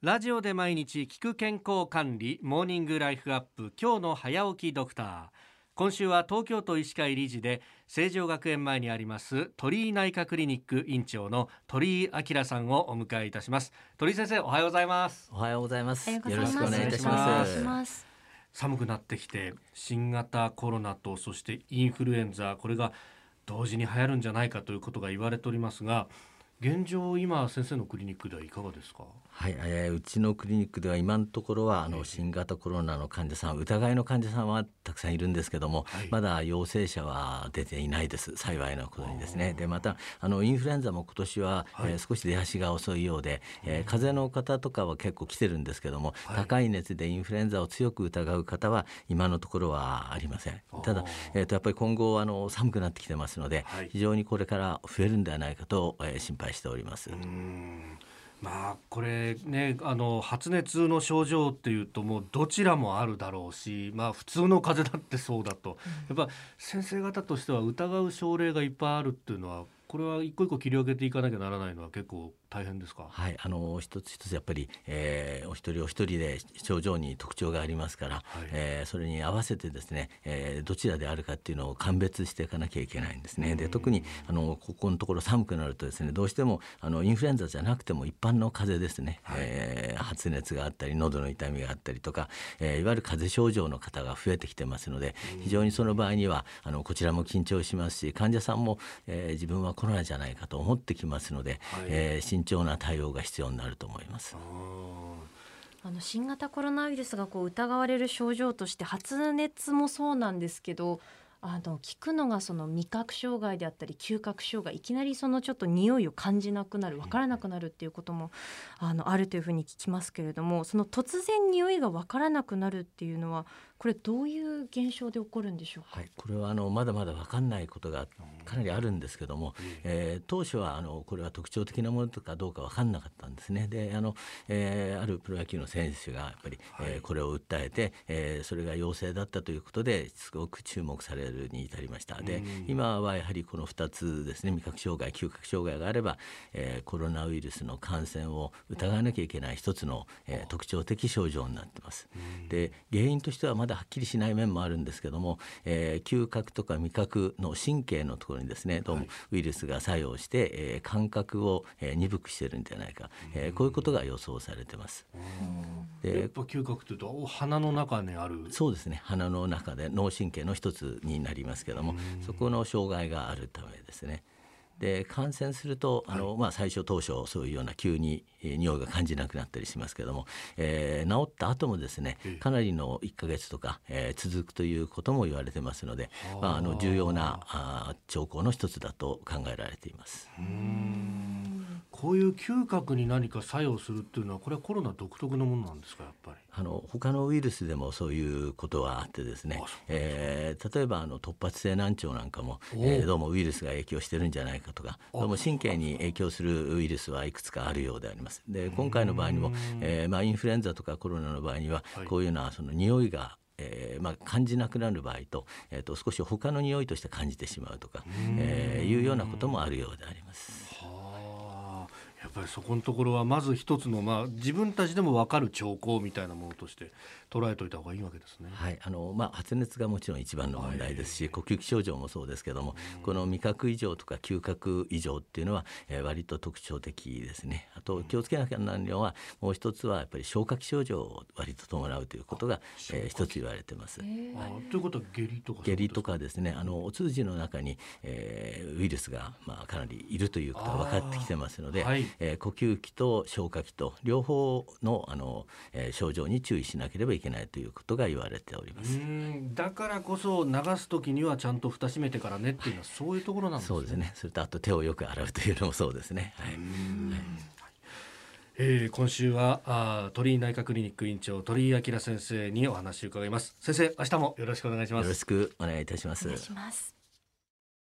ラジオで毎日聞く健康管理モーニングライフアップ今日の早起きドクター。今週は東京都医師会理事で成城学園前にあります鳥居内科クリニック院長の鳥居明さんをお迎えいたします。鳥居先生おはようございます。おはようございます。よろしくお願いいたします。寒くなってきて新型コロナとそしてインフルエンザこれが同時に流行るんじゃないかということが言われておりますが現状今先生のクリニックではいかがですか？はい、えーうちのクリニックでは今のところはあの新型コロナの患者さん疑いの患者さんはたくさんいるんですけども、はい。まだ陽性者は出ていないです幸いなことにですね。でまたあのインフルエンザも今年は、はい。えー少し出足が遅いようで、えー風邪の方とかは結構来てるんですけども、はい。高い熱でインフルエンザを強く疑う方は今のところはありません。ただ、えー、とやっぱり今後あの寒くなってきてますので、はい。非常にこれから増えるんではないかと、えー心配しております。まあこれねあの発熱の症状っていうともうどちらもあるだろうしまあ普通の風邪だってそうだと、やっぱ先生方としては疑う症例がいっぱいあるっていうのはこれは一個一個切り分けていかなきゃならないのは結構大変ですか？はい、あの一つ一つやっぱり、えーお一人お一人で症状に特徴がありますから、はい。えーそれに合わせてですね、えーどちらであるかっていうのを鑑別していかなきゃいけないんですね。で特にあのここのところ寒くなるとですねどうしてもあのインフルエンザじゃなくても一般の風邪ですね、えー発熱があったり喉の痛みがあったりとか、えーいわゆる風邪症状の方が増えてきてますので非常にその場合にはあのこちらも緊張しますし患者さんも、えー自分はコロナじゃないかと思ってきますので、はい。えー慎重な対応が必要になると思います。あの新型コロナウイルスがこう疑われる症状として発熱もそうなんですけどあの聞くのがその味覚障害であったり嗅覚障害いきなりそのちょっと匂いを感じなくなる分からなくなるっていうこともあのあるというふうに聞きますけれどもその突然匂いが分からなくなるっていうのはこれどういう現象で起こるんでしょうか、はい、これはあのまだまだ分かんないことがかなりあるんですけども、えー当初はあのこれは特徴的なものとかどうか分かんなかったんですね。であの、えーあるプロ野球の選手がやっぱり、えーこれを訴えて、えーそれが陽性だったということですごく注目されるに至りました。で今はやはりこの2つですね味覚障害嗅覚障害があれば、えーコロナウイルスの感染を疑わなきゃいけない一つの、えー特徴的症状になってます。で原因としてはまだはっきりしない面もあるんですけども、えー嗅覚とか味覚の神経のところにですねどうもウイルスが作用して、えー感覚を、えー鈍くしてるんじゃないか、えーこういうことが予想されてます。やっでぱ嗅覚というとお鼻の中にある？そうですね。鼻の中で脳神経の一つになりますけどもそこの障害があるためですね。で感染するとあの、まあ、最初当初そういうような急に、えー匂いが感じなくなったりしますけども、えー治った後もですねかなりの1ヶ月とか、えー続くということも言われてますので、まあ、あの重要なあー兆候の一つだと考えられています。こういう嗅覚に何か作用するっていうのはこれはコロナ独特のものなんですかやっぱり？あの他のウイルスでもそういうことはあってですね。えー例えばあの突発性難聴なんかも、おえーどうもウイルスが影響してるんじゃないかとかどうも神経に影響するウイルスはいくつかあるようであります。で今回の場合にも、えーまあ、インフルエンザとかコロナの場合には、はい。こういうようなその匂いがえーまあ、感じなくなる場合と,、えー、と少し他の匂いとして感じてしまうとか、えーいうようなこともあるようであります。はあやっぱりそこのところはまず一つの、まあ、自分たちでも分かる兆候みたいなものとして捉えておいた方がいいわけですね。はい。あのまあ、発熱がもちろん一番の問題ですし、呼吸器症状もそうですけども、この味覚異常とか嗅覚異常っていうのは、えー割と特徴的ですね。あと気をつけなきゃならないのはもう一つはやっぱり消化器症状を割と伴うということが、えー一つ言われてます。あということは下痢とか下痢とかですね。あのお通じの中に、えーウイルスが、まあ、かなりいるということが分かってきてますので、はいえー呼吸器と消化器と両方のあの、えー症状に注意しなければいけないということが言われておりまうす。んだからこそ流す時にはちゃんと蓋閉めてからねっていうのはそういうところなんですね。そうですね。それとあと手をよく洗うというのもそうですね。はい。えー今週はあー鳥居内科クリニック院長鳥居明先生にお話を伺います。先生明日もよろしくお願いしますよろ。しくお願いいたしますお願い。します